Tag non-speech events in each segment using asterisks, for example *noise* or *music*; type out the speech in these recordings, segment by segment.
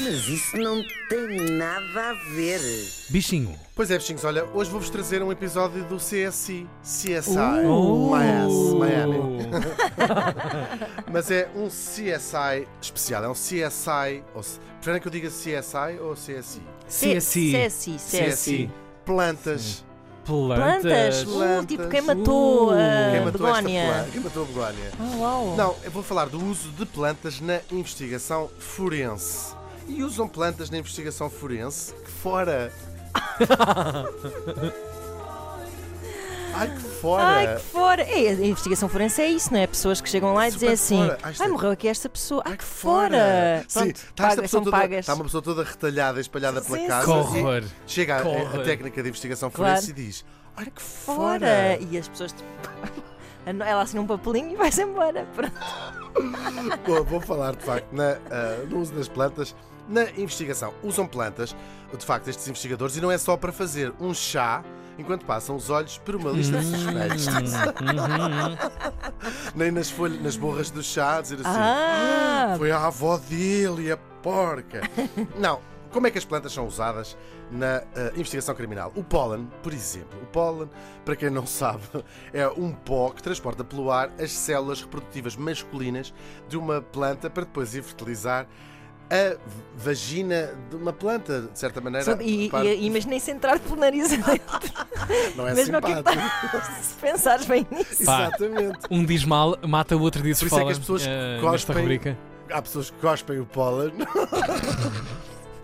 Mas isso não tem nada a ver. Bichinho. Pois é, bichinhos, olha, hoje vou-vos trazer um episódio do CSI. CSI. Uh. Miami. Miami. Mas é um CSI especial, é um CSI. Ou, preferem que eu diga CSI ou CSI? CSI. CSI, CSI. Plantas. Plantas. Plantas. Uh, Plantas. tipo, quem matou Uh. a Quem matou Begónia? Quem matou a begónia? Ah, uau. Não, eu vou falar do uso de plantas na investigação forense. E usam plantas na investigação forense que fora. Ai que fora! Ai, que fora! É, a investigação forense é isso, não é? Pessoas que chegam lá e dizem assim: fora. Ai, Ai, é- morreu aqui esta pessoa. Ai, que fora! Sim, Pronto, está, pagas, são toda, pagas. está uma pessoa toda retalhada, espalhada pela Sim, casa. Sim. e horror. Chega a, a técnica de investigação Claro. forense e diz: Ai que fora! Fora! E as pessoas. *laughs* Ela assina um papelinho e vai-se embora. Pronto. Vou, vou falar de facto na, ah, no uso das plantas na investigação. Usam plantas, de facto, estes investigadores, e não é só para fazer um chá enquanto passam os olhos por uma lista de suspeitos. Nem nas folhas, nas borras do chá, dizer assim. Ah! Foi a avó dele, a porca. Não. Como é que as plantas são usadas na ah, investigação criminal? O pólen, por exemplo. O pólen, para quem não sabe, é um pó que transporta pelo ar as células reprodutivas masculinas de uma planta para depois ir fertilizar a vagina de uma planta, de certa maneira. Só- E, repare, e, imaginei-se entrar pelo nariz adentro. *laughs* não é Mesmo que simpático. *laughs* se pensares bem nisso. Pá. Exatamente. Um diz mal, mata o outro diz Por isso é que as pessoas eh, cospem-. Há pessoas que cospem o pólen.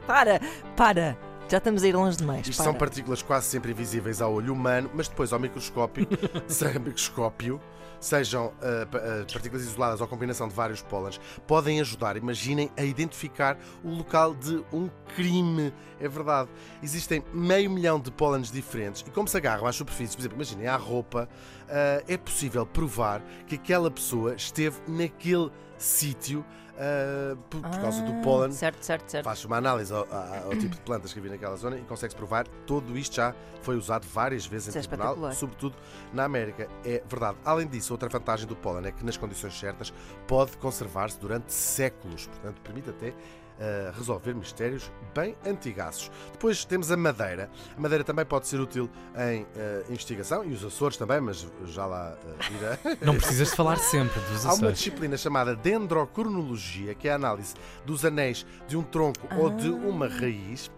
Para, para. Já estamos a ir longe demais. Isto para. são partículas quase sempre invisíveis ao olho humano, mas depois ao microscópio, *laughs* sem microscópio, sejam ah, partículas isoladas ou combinação de vários pólenes, podem ajudar, imaginem, a identificar o local de um crime. É verdade. Existem meio milhão de pólenes diferentes e como se agarram às superfícies, por exemplo, imaginem, à roupa, ah, é possível provar que aquela pessoa esteve naquele sítio ah, por, por causa do Ah, pólen Certo, certo, certo. faz uma análise ao, ao- ao *clears throat* tipo de plantas que havia naquela zona e consegue-se provar tudo isto já foi usado várias vezes Isso em é tribunal, sobretudo na América. É verdade. Além disso, outra vantagem do pólen é que nas condições certas pode conservar-se durante séculos, portanto permite até ah, resolver mistérios bem antigaços. Depois temos a madeira. A madeira também pode ser útil em ah, investigação e os Açores também, mas já lá ah, irá. *laughs* Não precisas de falar sempre dos Há uma Açores. disciplina chamada dendrocronologia, que é a análise dos anéis de um tronco ou de uma raiz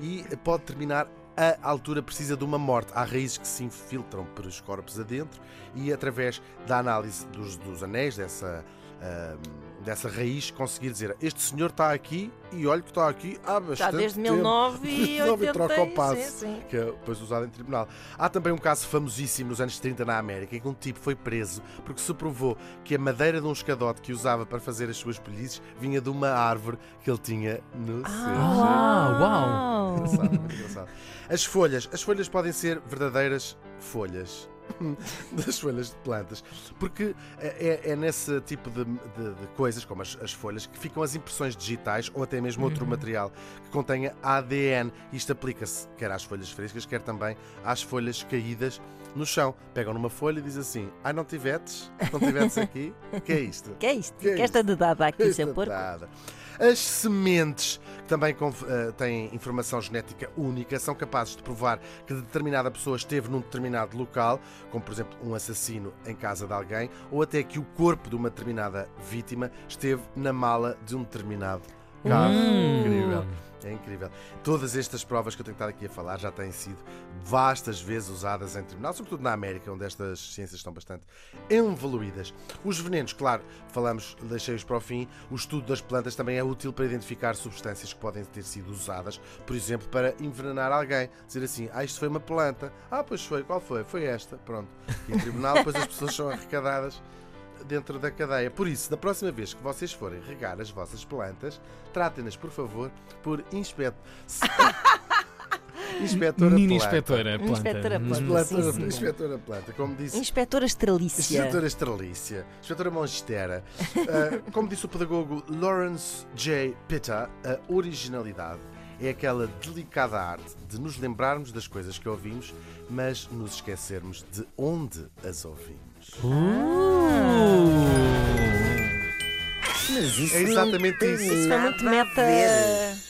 e pode determinar a altura precisa de uma morte. Há raízes que se infiltram pelos corpos adentro e através da análise dos, dos anéis dessa, ah, dessa raiz conseguir dizer este senhor está aqui e olha que está aqui há bastante Já desde tempo. 1980. *laughs* e troca o passo, sim, sim. que é depois usado em tribunal. Há também um caso famosíssimo nos anos 30 na América em que um tipo foi preso porque se provou que a madeira de um escadote que usava para fazer as suas pelizes vinha de uma árvore que ele tinha no seu Ah, uau. Engraçado, muito engraçado. As folhas. As folhas podem ser verdadeiras folhas. *laughs* Das folhas de plantas, porque é, é nesse tipo de, de- de coisas, como as, as folhas, que ficam as impressões digitais ou até mesmo outro material que contenha ADN. Isto aplica-se quer às folhas frescas, quer também às folhas caídas no chão. Pegam numa folha e dizem assim: Ai, não tivetes? Não tivetes aqui? *laughs* Que é isto? Que é isto? Que é Que esta dedada aqui, Esta seu porco? As sementes, que também conf- eh, têm informação genética única, são capazes de provar que determinada pessoa esteve num determinado local, como por exemplo um assassino em casa de alguém, ou até que o corpo de uma determinada vítima esteve na mala de um determinado carro. Hum. Incrível. É incrível. Todas estas provas que eu tenho estado aqui a falar já têm sido vastas vezes usadas em tribunal, sobretudo na América, onde estas ciências estão bastante evoluídas. Os venenos, claro, falamos, deixei-os para o fim. O estudo das plantas também é útil para identificar substâncias que podem ter sido usadas, por exemplo, para envenenar alguém. Dizer assim, ah, isto foi uma planta. Ah, pois foi, qual foi? Foi esta. Pronto. E em tribunal, depois as pessoas são arrecadadas dentro da cadeia. Por isso, da próxima vez que vocês forem regar as vossas plantas, tratem-nas, por favor, por inspetor. *laughs* Inspetora Mini planta. inspetora planta. Inspetora planta. Hum. Inspetora, Sim, sim. inspetora planta, como disse. Inspetora Estrelícia. Inspetora Estrelícia, Inspetora Monstera. *laughs* Ah, como disse o pedagogo Lawrence J. Pitta, a originalidade é aquela delicada arte de nos lembrarmos das coisas que ouvimos, mas nos esquecermos de onde as ouvimos. Uh. Mas isso É exatamente não tem isso. Isso foi muito meta.